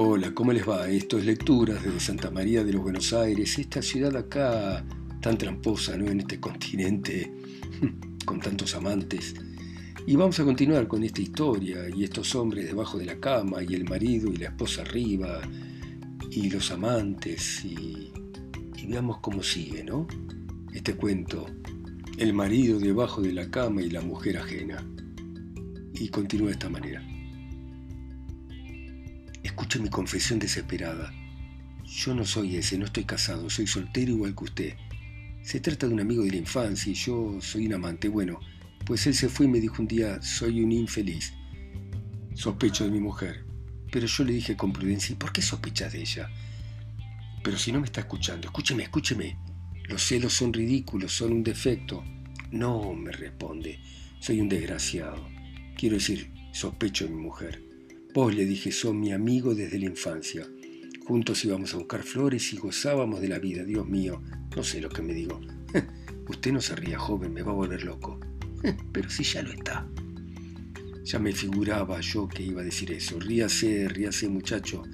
Hola, ¿cómo les va? Esto es Lecturas desde Santa María de los Buenos Aires, esta ciudad acá tan tramposa, ¿no? En este continente con tantos amantes. Y vamos a continuar con esta historia y estos hombres debajo de la cama y el marido y la esposa arriba y los amantes y, veamos cómo sigue, ¿no? Este cuento, el marido debajo de la cama y la mujer ajena. Y continúa de esta manera. Escuche mi confesión desesperada. Yo no soy ese, no estoy casado, soy soltero igual que usted. Se trata de un amigo de la infancia y yo soy un amante. Bueno, pues él se fue y me dijo un día, soy un infeliz. Sospecho de mi mujer. Pero yo le dije con prudencia, ¿y por qué sospechas de ella? Pero si no me está escuchando, escúcheme, escúcheme. Los celos son ridículos, son un defecto. No, me responde, soy un desgraciado. Quiero decir, sospecho de mi mujer. Vos le dije, son mi amigo desde la infancia. Juntos íbamos a buscar flores y gozábamos de la vida. Dios mío, no sé lo que me digo. Usted no se ría, joven, me va a volver loco. Pero si ya lo está. Ya me figuraba yo que iba a decir eso. Ríase, ríase, muchacho.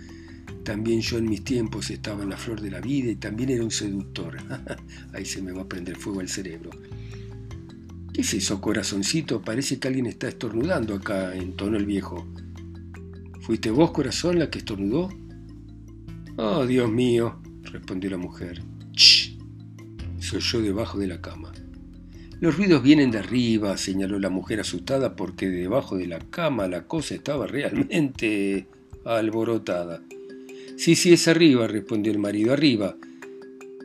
También yo en mis tiempos estaba en la flor de la vida y también era un seductor. Ahí se me va a prender fuego al cerebro. ¿Qué es eso, corazoncito? Parece que alguien está estornudando acá, entonó el viejo. ¿Fuiste vos, corazón, la que estornudó? Oh, Dios mío, respondió la mujer. ¡Ch! Se oyó debajo de la cama. Los ruidos vienen de arriba, señaló la mujer asustada porque debajo de la cama la cosa estaba realmente alborotada. Sí, sí, es arriba, respondió el marido, arriba.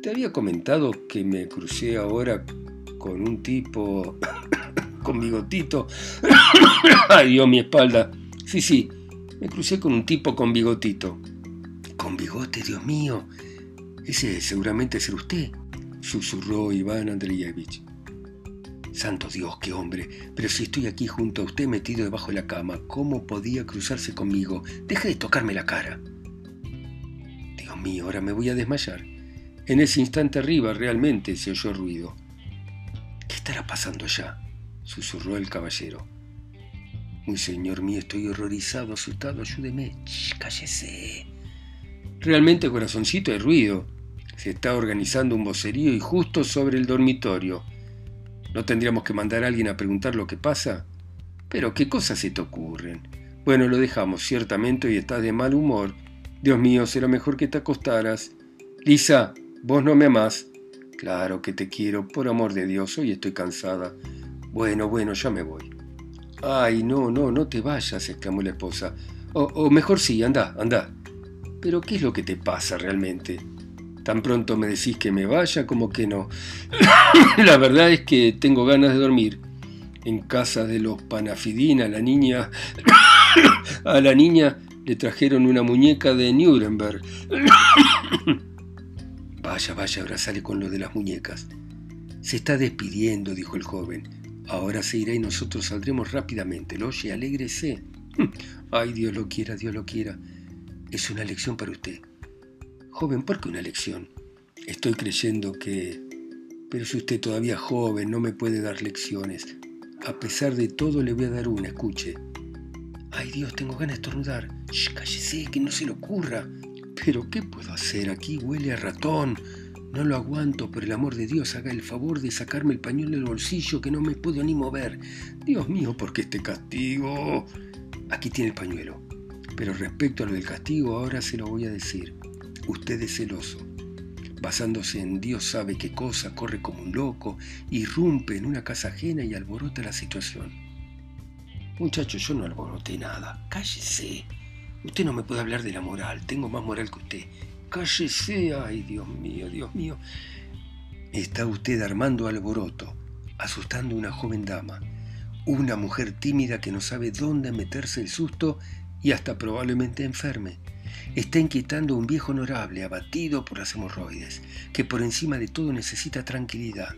Te había comentado que me crucé ahora con un tipo con bigotito. Ay, Dios, mi espalda. Sí, sí, me crucé con un tipo con bigotito. ¿Con bigote, Dios mío? Ese seguramente es usted, susurró Iván Andreyevich. Santo Dios, qué hombre, pero si estoy aquí junto a usted metido debajo de la cama, ¿cómo podía cruzarse conmigo? Deja de tocarme la cara. Dios mío, ahora me voy a desmayar. En ese instante arriba realmente se oyó ruido. ¿Qué estará pasando ya? susurró el caballero. Muy señor mío, estoy horrorizado, asustado, ayúdeme. cállese. Realmente, corazoncito, hay ruido. Se está organizando un vocerío y justo sobre el dormitorio. ¿No tendríamos que mandar a alguien a preguntar lo que pasa? Pero, ¿qué cosas se te ocurren? Bueno, lo dejamos, ciertamente, y estás de mal humor. Dios mío, será mejor que te acostaras. Lisa, vos no me amás. Claro que te quiero, por amor de Dios, hoy estoy cansada. Bueno, bueno, ya me voy. Ay, no, no, no te vayas, exclamó la esposa. O, mejor sí, anda, anda. Pero ¿qué es lo que te pasa realmente? Tan pronto me decís que me vaya como que no. la verdad es que tengo ganas de dormir. En casa de los Panafidina, la niña... a la niña le trajeron una muñeca de Nuremberg. vaya, vaya, ahora con lo de las muñecas. Se está despidiendo, dijo el joven. Ahora se irá y nosotros saldremos rápidamente. Lo oye, alégrese. Ay, Dios lo quiera, Dios lo quiera. Es una lección para usted. Joven, ¿por qué una lección? Estoy creyendo que... Pero si usted todavía joven, no me puede dar lecciones. A pesar de todo, le voy a dar una, escuche. Ay, Dios, tengo ganas de estornudar. Shh, cállese, que no se le ocurra. Pero, ¿qué puedo hacer? Aquí huele a ratón. No lo aguanto, por el amor de Dios, haga el favor de sacarme el pañuelo del bolsillo que no me puedo ni mover. Dios mío, ¿por qué este castigo? Aquí tiene el pañuelo. Pero respecto a lo del castigo, ahora se lo voy a decir. Usted es celoso. Basándose en Dios sabe qué cosa, corre como un loco, irrumpe en una casa ajena y alborota la situación. Muchacho, yo no alboroté nada. Cállese. Usted no me puede hablar de la moral. Tengo más moral que usted. Cállese, ay Dios mío, Dios mío. Está usted armando alboroto, asustando a una joven dama, una mujer tímida que no sabe dónde meterse el susto y hasta probablemente enferme. Está inquietando a un viejo honorable, abatido por las hemorroides, que por encima de todo necesita tranquilidad.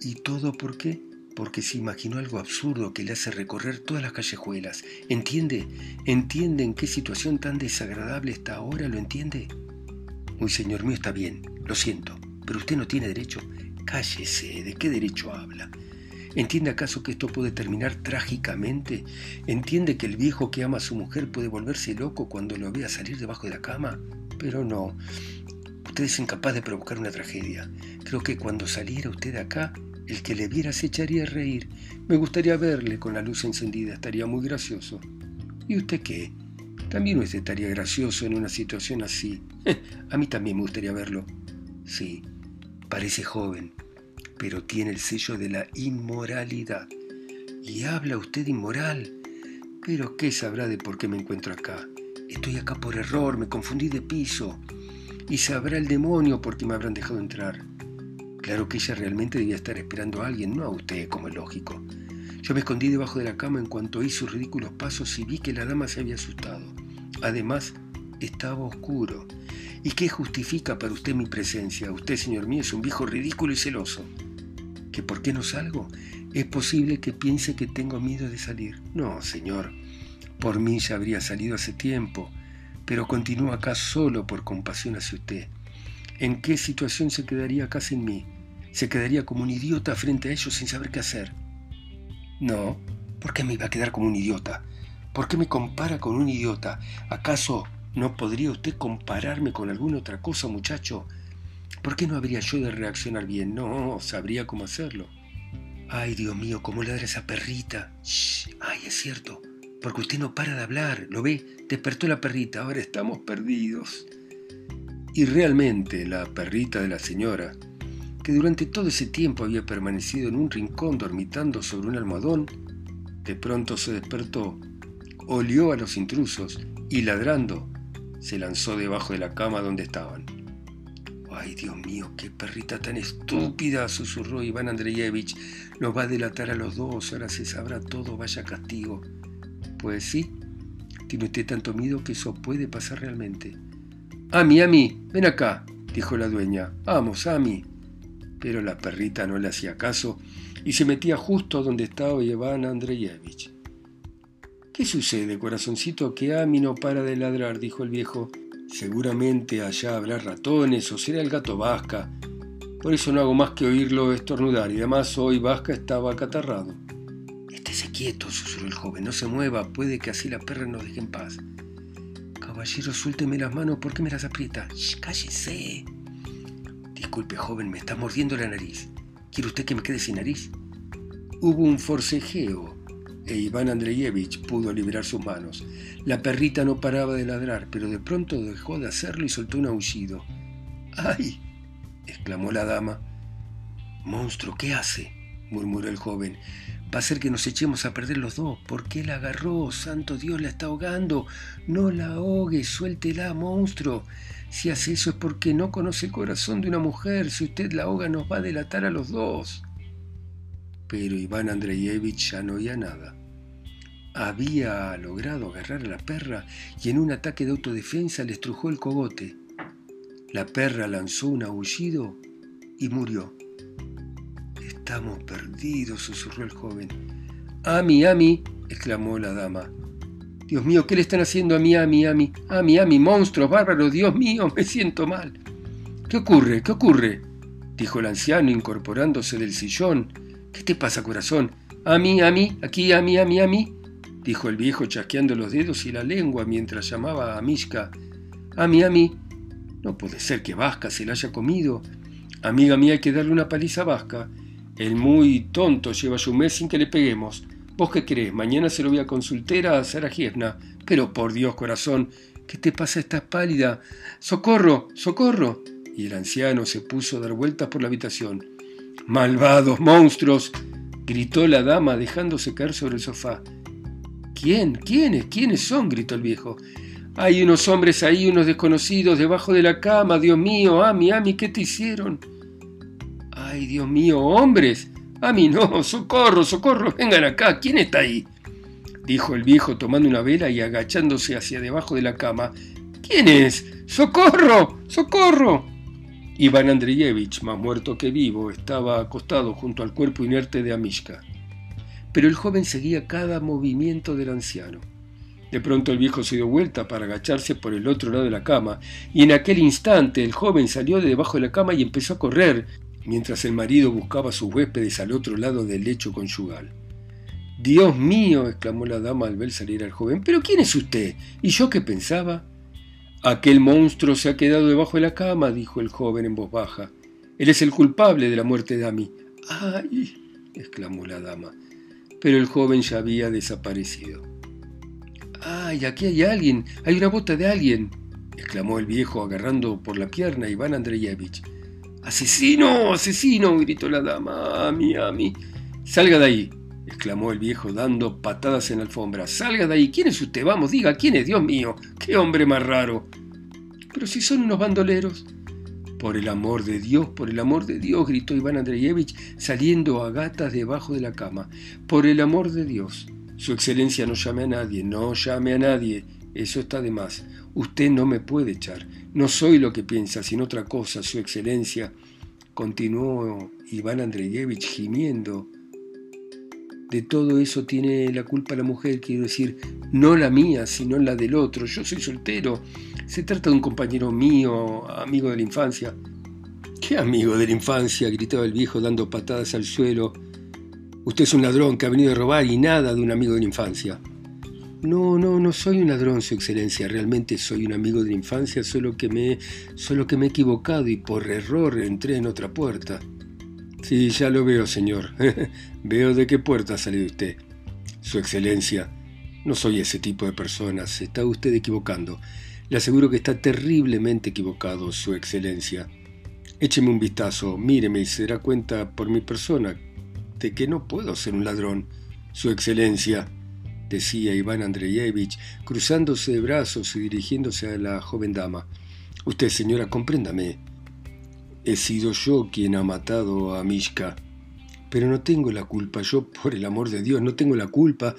¿Y todo por qué? Porque se imaginó algo absurdo que le hace recorrer todas las callejuelas. ¿Entiende? ¿Entiende en qué situación tan desagradable está ahora? ¿Lo entiende? Muy señor mío, está bien, lo siento, pero usted no tiene derecho. Cállese, ¿de qué derecho habla? ¿Entiende acaso que esto puede terminar trágicamente? ¿Entiende que el viejo que ama a su mujer puede volverse loco cuando lo vea salir debajo de la cama? Pero no. Usted es incapaz de provocar una tragedia. Creo que cuando saliera usted de acá, el que le viera se echaría a reír. Me gustaría verle con la luz encendida, estaría muy gracioso. ¿Y usted qué? También usted estaría gracioso en una situación así. a mí también me gustaría verlo. Sí, parece joven, pero tiene el sello de la inmoralidad. Y habla usted inmoral. Pero ¿qué sabrá de por qué me encuentro acá? Estoy acá por error, me confundí de piso. Y sabrá el demonio por qué me habrán dejado entrar. Claro que ella realmente debía estar esperando a alguien, no a usted, como es lógico. Yo me escondí debajo de la cama en cuanto oí sus ridículos pasos y vi que la dama se había asustado. Además, estaba oscuro. ¿Y qué justifica para usted mi presencia? Usted, señor mío, es un viejo ridículo y celoso. ¿Que por qué no salgo? Es posible que piense que tengo miedo de salir. No, señor. Por mí ya habría salido hace tiempo, pero continúo acá solo por compasión hacia usted. ¿En qué situación se quedaría acá sin mí? Se quedaría como un idiota frente a ellos sin saber qué hacer. No, ¿por qué me iba a quedar como un idiota? ¿Por qué me compara con un idiota? ¿Acaso no podría usted compararme con alguna otra cosa, muchacho? ¿Por qué no habría yo de reaccionar bien? No, sabría cómo hacerlo. Ay, Dios mío, cómo ladra esa perrita. Shh, ay, es cierto, porque usted no para de hablar. ¿Lo ve? Despertó la perrita, ahora estamos perdidos. Y realmente la perrita de la señora que durante todo ese tiempo había permanecido en un rincón dormitando sobre un almohadón, de pronto se despertó, olió a los intrusos y ladrando se lanzó debajo de la cama donde estaban. ¡Ay, Dios mío, qué perrita tan estúpida! susurró Iván Andreyevich. Nos va a delatar a los dos, ahora se sabrá todo, vaya castigo. Pues sí, tiene usted tanto miedo que eso puede pasar realmente. Ami, Ami, ven acá, dijo la dueña. Vamos, Ami. Pero la perrita no le hacía caso y se metía justo donde estaba Iván Andreyevich. ¿Qué sucede, corazoncito, que a mí no para de ladrar? dijo el viejo. Seguramente allá habrá ratones o será el gato Vasca. Por eso no hago más que oírlo estornudar y además hoy Vasca estaba acatarrado. Estése quieto, susurró el joven, no se mueva, puede que así la perra nos deje en paz. Caballero, suélteme las manos, ¿por qué me las aprieta? Shh, cállese. Disculpe, joven, me está mordiendo la nariz. ¿Quiere usted que me quede sin nariz? Hubo un forcejeo e Iván Andreyevich pudo liberar sus manos. La perrita no paraba de ladrar, pero de pronto dejó de hacerlo y soltó un aullido. ¡Ay! exclamó la dama. Monstruo, ¿qué hace? Murmuró el joven. Va a ser que nos echemos a perder los dos. ¿Por qué la agarró? Santo Dios, la está ahogando. No la ahogue, suéltela, monstruo. Si hace eso es porque no conoce el corazón de una mujer. Si usted la ahoga nos va a delatar a los dos. Pero Iván Andreyevich ya no oía nada. Había logrado agarrar a la perra y en un ataque de autodefensa le estrujó el cogote. La perra lanzó un aullido y murió. Estamos perdidos, susurró el joven. Ami, Ami, exclamó la dama. Dios mío, ¿qué le están haciendo a mi Ami, Ami? Ami, Ami, monstruos, bárbaros, Dios mío, me siento mal. ¿Qué ocurre? ¿Qué ocurre? dijo el anciano incorporándose del sillón. ¿Qué te pasa, corazón? Ami, Ami, aquí, Ami, Ami, Ami, dijo el viejo chasqueando los dedos y la lengua mientras llamaba a Mishka. Ami, Ami, no puede ser que Vasca se la haya comido. Amiga mía, hay que darle una paliza a Vasca. El muy tonto lleva un mes sin que le peguemos. ¿Vos qué crees? Mañana se lo voy a consultar a Sarajievna. Pero por Dios, corazón, ¿qué te pasa? Estás pálida. ¡Socorro! ¡Socorro! Y el anciano se puso a dar vueltas por la habitación. ¡Malvados monstruos! gritó la dama dejándose caer sobre el sofá. ¿Quién? ¿Quiénes? ¿Quiénes son? gritó el viejo. Hay unos hombres ahí, unos desconocidos, debajo de la cama. Dios mío, Ami, Ami, ¿qué te hicieron? ¡Ay, Dios mío, hombres! A mí no, socorro, socorro, vengan acá, ¿quién está ahí? dijo el viejo tomando una vela y agachándose hacia debajo de la cama. ¿Quién es? ¡Socorro! ¡Socorro! Iván Andreyevich, más muerto que vivo, estaba acostado junto al cuerpo inerte de Amishka. Pero el joven seguía cada movimiento del anciano. De pronto el viejo se dio vuelta para agacharse por el otro lado de la cama, y en aquel instante el joven salió de debajo de la cama y empezó a correr, mientras el marido buscaba a sus huéspedes al otro lado del lecho conyugal. Dios mío, exclamó la dama al ver salir al joven, pero ¿quién es usted? ¿Y yo qué pensaba? Aquel monstruo se ha quedado debajo de la cama, dijo el joven en voz baja. Él es el culpable de la muerte de Ami. ¡Ay! exclamó la dama. Pero el joven ya había desaparecido. ¡Ay, aquí hay alguien! ¡Hay una bota de alguien! exclamó el viejo agarrando por la pierna a Iván Andreyevich. ¡Asesino! ¡Asesino! gritó la dama. ¡Ami, Ami! ¡Salga de ahí! exclamó el viejo dando patadas en la alfombra. ¡Salga de ahí! ¿Quién es usted? Vamos, diga, ¿quién es? Dios mío, qué hombre más raro. Pero si son unos bandoleros. Por el amor de Dios, por el amor de Dios, gritó Iván Andreyevich saliendo a gatas debajo de la cama. Por el amor de Dios. Su excelencia no llame a nadie, no llame a nadie. Eso está de más. Usted no me puede echar. No soy lo que piensa, sino otra cosa, su excelencia. Continuó Iván Andreyevich gimiendo de todo eso tiene la culpa la mujer, quiero decir, no la mía, sino la del otro. Yo soy soltero. Se trata de un compañero mío, amigo de la infancia. ¿Qué amigo de la infancia? gritaba el viejo dando patadas al suelo. Usted es un ladrón que ha venido a robar y nada de un amigo de la infancia. No, no, no soy un ladrón, Su Excelencia. Realmente soy un amigo de la infancia, solo que me, solo que me he equivocado y por error entré en otra puerta. Sí, ya lo veo, señor. veo de qué puerta ha salido usted. Su Excelencia, no soy ese tipo de persona. Se está usted equivocando. Le aseguro que está terriblemente equivocado, Su Excelencia. Écheme un vistazo, míreme y se dará cuenta por mi persona de que no puedo ser un ladrón. Su Excelencia, decía Iván Andreyevich, cruzándose de brazos y dirigiéndose a la joven dama. Usted, señora, compréndame. He sido yo quien ha matado a Mishka. Pero no tengo la culpa, yo por el amor de Dios no tengo la culpa.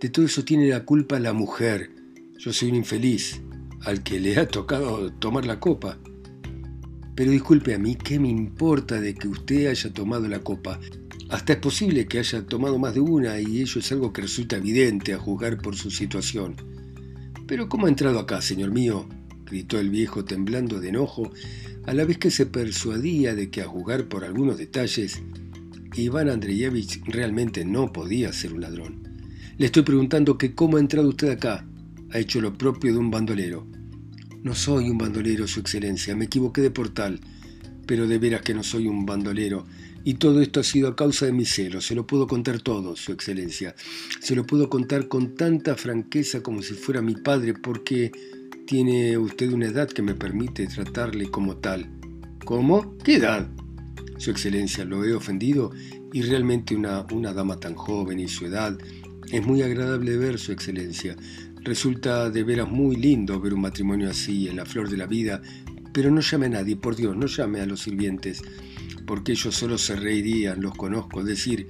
De todo eso tiene la culpa la mujer. Yo soy un infeliz, al que le ha tocado tomar la copa. Pero disculpe a mí, ¿qué me importa de que usted haya tomado la copa? Hasta es posible que haya tomado más de una y ello es algo que resulta evidente a juzgar por su situación. Pero ¿cómo ha entrado acá, señor mío? gritó el viejo temblando de enojo a la vez que se persuadía de que a jugar por algunos detalles, Iván Andreyevich realmente no podía ser un ladrón. Le estoy preguntando que cómo ha entrado usted acá. Ha hecho lo propio de un bandolero. No soy un bandolero, Su Excelencia, me equivoqué de portal, pero de veras que no soy un bandolero. Y todo esto ha sido a causa de mi celo. Se lo puedo contar todo, Su Excelencia. Se lo puedo contar con tanta franqueza como si fuera mi padre, porque tiene usted una edad que me permite tratarle como tal. ¿Cómo? ¿Qué edad? Su Excelencia, lo he ofendido y realmente una, una dama tan joven y su edad es muy agradable ver, Su Excelencia. Resulta de veras muy lindo ver un matrimonio así en la flor de la vida, pero no llame a nadie, por Dios, no llame a los sirvientes, porque ellos solo se reirían, los conozco, decir,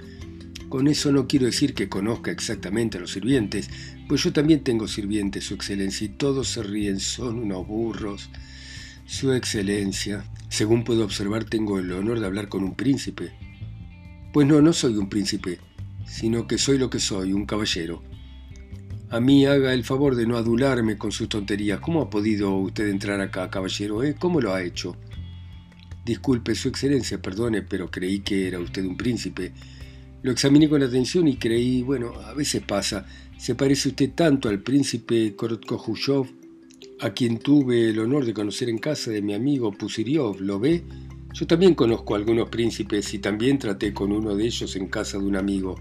con eso no quiero decir que conozca exactamente a los sirvientes, pues yo también tengo sirvientes, Su Excelencia, y todos se ríen, son unos burros. Su Excelencia, según puedo observar, tengo el honor de hablar con un príncipe. Pues no, no soy un príncipe, sino que soy lo que soy, un caballero. A mí haga el favor de no adularme con sus tonterías. ¿Cómo ha podido usted entrar acá, caballero? Eh? ¿Cómo lo ha hecho? Disculpe, Su Excelencia, perdone, pero creí que era usted un príncipe. Lo examiné con atención y creí, bueno, a veces pasa, se parece usted tanto al príncipe Korotkojushov, a quien tuve el honor de conocer en casa de mi amigo Pusiriov, ¿lo ve? Yo también conozco a algunos príncipes y también traté con uno de ellos en casa de un amigo.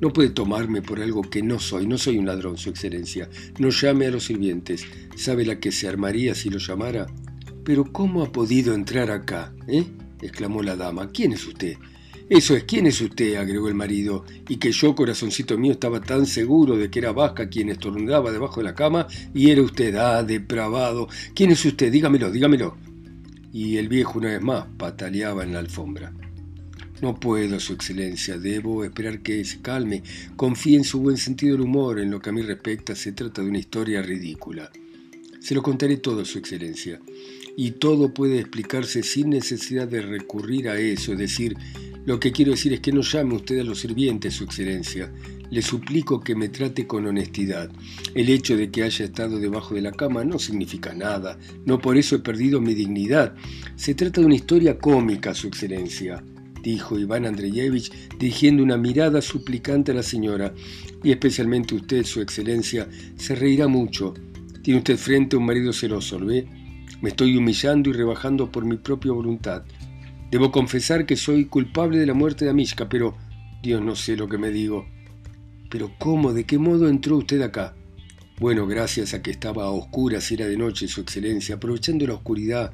No puede tomarme por algo que no soy, no soy un ladrón, Su Excelencia. No llame a los sirvientes. ¿Sabe la que se armaría si lo llamara? Pero ¿cómo ha podido entrar acá? ¿Eh? exclamó la dama. ¿Quién es usted? Eso es, ¿quién es usted? agregó el marido, y que yo, corazoncito mío, estaba tan seguro de que era Vasca quien estornudaba debajo de la cama, y era usted, ah, depravado. ¿Quién es usted? Dígamelo, dígamelo. Y el viejo una vez más pataleaba en la alfombra. No puedo, Su Excelencia, debo esperar que se calme. Confíe en su buen sentido del humor. En lo que a mí respecta, se trata de una historia ridícula. Se lo contaré todo, Su Excelencia. Y todo puede explicarse sin necesidad de recurrir a eso, es decir, lo que quiero decir es que no llame usted a los sirvientes, Su Excelencia. Le suplico que me trate con honestidad. El hecho de que haya estado debajo de la cama no significa nada. No por eso he perdido mi dignidad. Se trata de una historia cómica, Su Excelencia, dijo Iván Andreyevich, dirigiendo una mirada suplicante a la señora. Y especialmente usted, Su Excelencia, se reirá mucho. Tiene usted frente a un marido celoso, ¿lo ve? Me estoy humillando y rebajando por mi propia voluntad. Debo confesar que soy culpable de la muerte de Amishka, pero Dios no sé lo que me digo. Pero ¿cómo? ¿De qué modo entró usted acá? Bueno, gracias a que estaba a oscuras era de noche, Su Excelencia, aprovechando la oscuridad.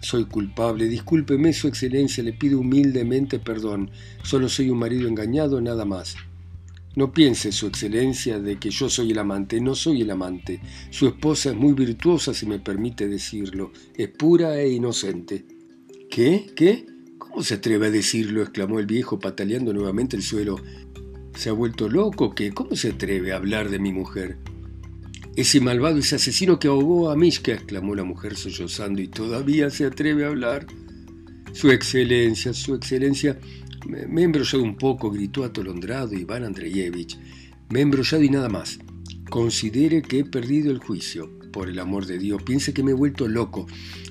Soy culpable, discúlpeme, Su Excelencia, le pido humildemente perdón. Solo soy un marido engañado, nada más. No piense, Su Excelencia, de que yo soy el amante, no soy el amante. Su esposa es muy virtuosa, si me permite decirlo, es pura e inocente. ¿Qué? ¿Qué? ¿Cómo se atreve a decirlo? exclamó el viejo pataleando nuevamente el suelo. ¿Se ha vuelto loco? ¿Qué? ¿Cómo se atreve a hablar de mi mujer? Ese malvado, ese asesino que ahogó a Mishka, exclamó la mujer sollozando, y todavía se atreve a hablar. Su excelencia, su excelencia, me, he embrollado un poco, gritó atolondrado Iván Andreyevich. Me he embrollado y nada más. Considere que he perdido el juicio. Por el amor de Dios, piense que me he vuelto loco.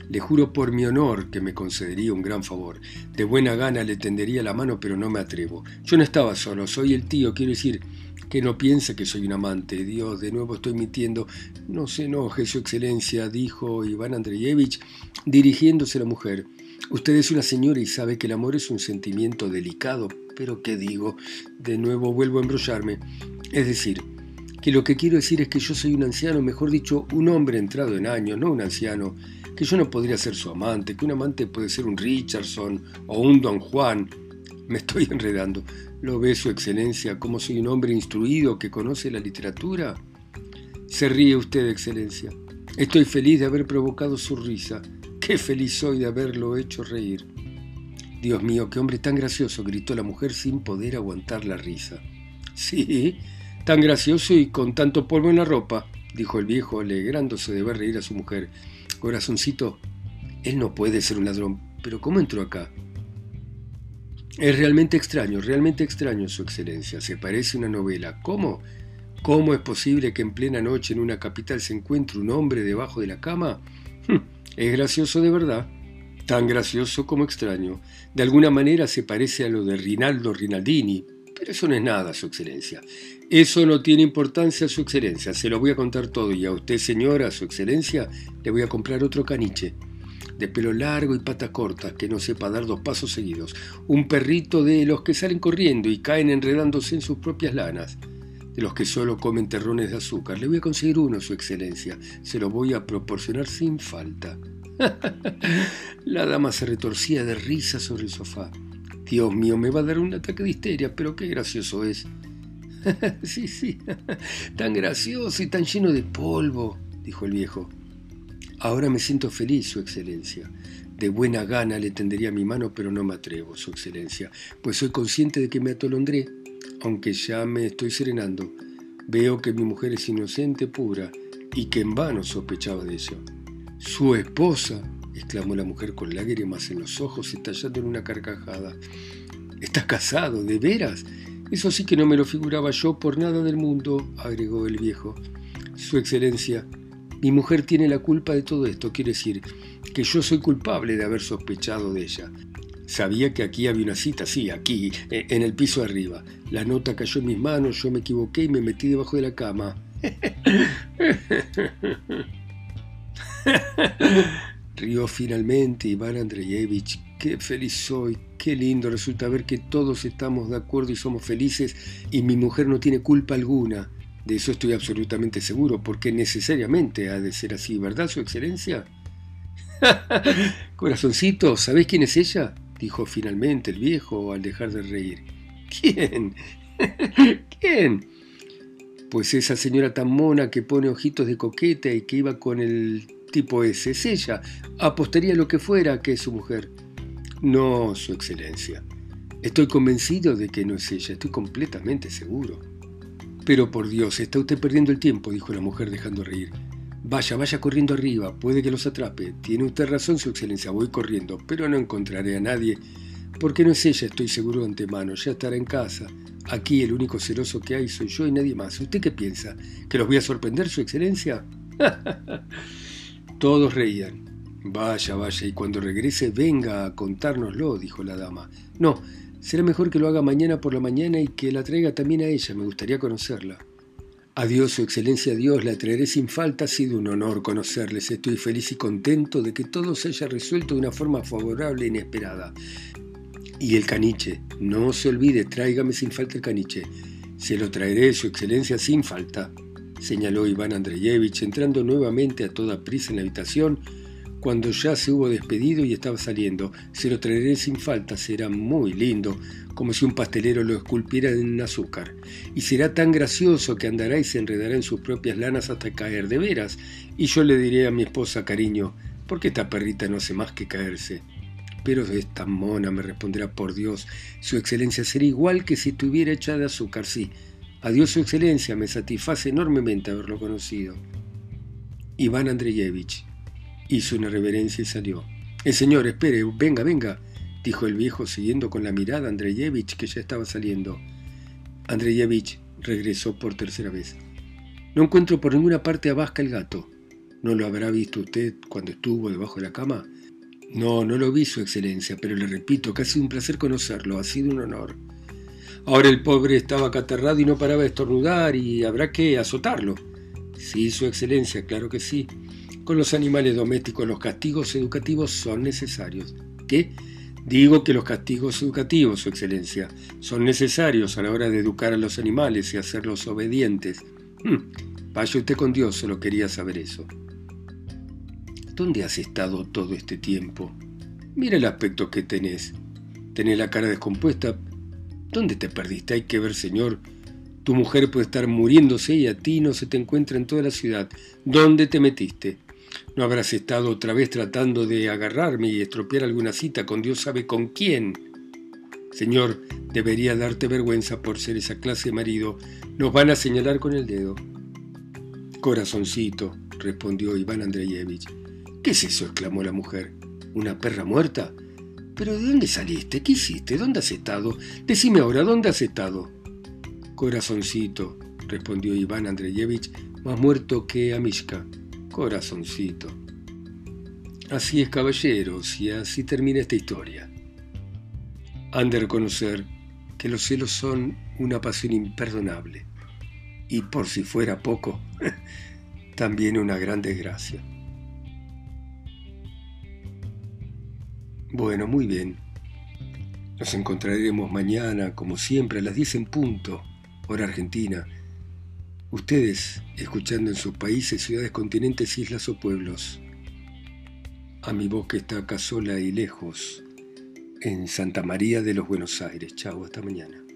Le juro por mi honor que me concedería un gran favor. De buena gana le tendería la mano, pero no me atrevo. Yo no estaba solo, soy el tío, quiero decir que no piense que soy un amante. Dios, de nuevo estoy mintiendo. No se enoje, Su Excelencia, dijo Iván Andreyevich, dirigiéndose a la mujer. Usted es una señora y sabe que el amor es un sentimiento delicado, pero ¿qué digo? De nuevo vuelvo a embrollarme. Es decir, que lo que quiero decir es que yo soy un anciano, mejor dicho, un hombre entrado en años, no un anciano que yo no podría ser su amante, que un amante puede ser un Richardson o un Don Juan. Me estoy enredando. ¿Lo ve su excelencia como soy un hombre instruido que conoce la literatura? Se ríe usted, excelencia. Estoy feliz de haber provocado su risa. Qué feliz soy de haberlo hecho reír. Dios mío, qué hombre tan gracioso, gritó la mujer sin poder aguantar la risa. Sí, tan gracioso y con tanto polvo en la ropa, dijo el viejo, alegrándose de ver reír a su mujer. Corazoncito, él no puede ser un ladrón, pero ¿cómo entró acá? Es realmente extraño, realmente extraño, Su Excelencia. Se parece una novela. ¿Cómo? ¿Cómo es posible que en plena noche en una capital se encuentre un hombre debajo de la cama? Es gracioso de verdad. Tan gracioso como extraño. De alguna manera se parece a lo de Rinaldo Rinaldini, pero eso no es nada, Su Excelencia. Eso no tiene importancia, Su Excelencia. Se lo voy a contar todo y a usted, señora, Su Excelencia, le voy a comprar otro caniche. De pelo largo y pata corta, que no sepa dar dos pasos seguidos. Un perrito de los que salen corriendo y caen enredándose en sus propias lanas. De los que solo comen terrones de azúcar. Le voy a conseguir uno, Su Excelencia. Se lo voy a proporcionar sin falta. La dama se retorcía de risa sobre el sofá. Dios mío, me va a dar un ataque de histeria, pero qué gracioso es. sí, sí, tan gracioso y tan lleno de polvo, dijo el viejo. Ahora me siento feliz, Su Excelencia. De buena gana le tendería mi mano, pero no me atrevo, Su Excelencia, pues soy consciente de que me atolondré, aunque ya me estoy serenando. Veo que mi mujer es inocente, pura, y que en vano sospechaba de eso. Su esposa, exclamó la mujer con lágrimas en los ojos, estallando en una carcajada. ¿Estás casado? ¿De veras? Eso sí que no me lo figuraba yo por nada del mundo, agregó el viejo. Su Excelencia, mi mujer tiene la culpa de todo esto, quiere decir que yo soy culpable de haber sospechado de ella. Sabía que aquí había una cita, sí, aquí, e, en el piso arriba. La nota cayó en mis manos, yo me equivoqué y me metí debajo de la cama. Rió finalmente Iván Andreyevich. Qué feliz soy, qué lindo resulta ver que todos estamos de acuerdo y somos felices y mi mujer no tiene culpa alguna. De eso estoy absolutamente seguro, porque necesariamente ha de ser así, ¿verdad, Su Excelencia? Corazoncito, ¿sabés quién es ella? Dijo finalmente el viejo al dejar de reír. ¿Quién? ¿Quién? Pues esa señora tan mona que pone ojitos de coqueta y que iba con el tipo ese. Es ella. Apostaría lo que fuera que es su mujer. No, Su Excelencia. Estoy convencido de que no es ella. Estoy completamente seguro. Pero por Dios, está usted perdiendo el tiempo, dijo la mujer dejando reír. Vaya, vaya corriendo arriba, puede que los atrape. Tiene usted razón, Su Excelencia, voy corriendo, pero no encontraré a nadie, porque no es ella, estoy seguro de antemano, ya estará en casa. Aquí el único celoso que hay soy yo y nadie más. ¿Usted qué piensa? ¿Que los voy a sorprender, Su Excelencia? Todos reían. Vaya, vaya, y cuando regrese venga a contárnoslo, dijo la dama. No, será mejor que lo haga mañana por la mañana y que la traiga también a ella, me gustaría conocerla. Adiós, Su Excelencia Dios, la traeré sin falta, ha sido un honor conocerles, estoy feliz y contento de que todo se haya resuelto de una forma favorable e inesperada. Y el caniche, no se olvide, tráigame sin falta el caniche. Se lo traeré, Su Excelencia, sin falta, señaló Iván Andreyevich, entrando nuevamente a toda prisa en la habitación, cuando ya se hubo despedido y estaba saliendo. Se lo traeré sin falta, será muy lindo, como si un pastelero lo esculpiera en azúcar. Y será tan gracioso que andará y se enredará en sus propias lanas hasta caer de veras. Y yo le diré a mi esposa, cariño, ¿por qué esta perrita no hace más que caerse? Pero esta mona me responderá, por Dios, su excelencia será igual que si estuviera hecha de azúcar, sí. Adiós, su excelencia, me satisface enormemente haberlo conocido. Iván Andreyevich Hizo una reverencia y salió. El señor, espere, venga, venga, dijo el viejo siguiendo con la mirada a Andreyevich que ya estaba saliendo. Andreyevich regresó por tercera vez. No encuentro por ninguna parte a Vasca el gato. ¿No lo habrá visto usted cuando estuvo debajo de la cama? No, no lo vi, Su Excelencia, pero le repito que ha sido un placer conocerlo, ha sido un honor. Ahora el pobre estaba acatarrado y no paraba de estornudar y habrá que azotarlo. Sí, Su Excelencia, claro que sí. Con los animales domésticos los castigos educativos son necesarios. ¿Qué? Digo que los castigos educativos, Su Excelencia, son necesarios a la hora de educar a los animales y hacerlos obedientes. Hmm, vaya usted con Dios, solo quería saber eso. ¿Dónde has estado todo este tiempo? Mira el aspecto que tenés. Tenés la cara descompuesta. ¿Dónde te perdiste? Hay que ver, señor. Tu mujer puede estar muriéndose y a ti no se te encuentra en toda la ciudad. ¿Dónde te metiste? ¿No habrás estado otra vez tratando de agarrarme y estropear alguna cita con Dios sabe con quién? Señor, debería darte vergüenza por ser esa clase de marido. Nos van a señalar con el dedo. Corazoncito, respondió Iván Andreyevich. ¿Qué es eso? exclamó la mujer. ¿Una perra muerta? ¿Pero de dónde saliste? ¿Qué hiciste? ¿Dónde has estado? Decime ahora, ¿dónde has estado? Corazoncito, respondió Iván Andreyevich, más muerto que Amishka. Corazoncito. Así es, caballeros, y así termina esta historia. Han de reconocer que los celos son una pasión imperdonable, y por si fuera poco, también una gran desgracia. Bueno, muy bien. Nos encontraremos mañana, como siempre, a las 10 en punto, hora argentina Ustedes, escuchando en sus países, ciudades, continentes, islas o pueblos, a mi voz que está acá sola y lejos, en Santa María de los Buenos Aires. Chau, hasta mañana.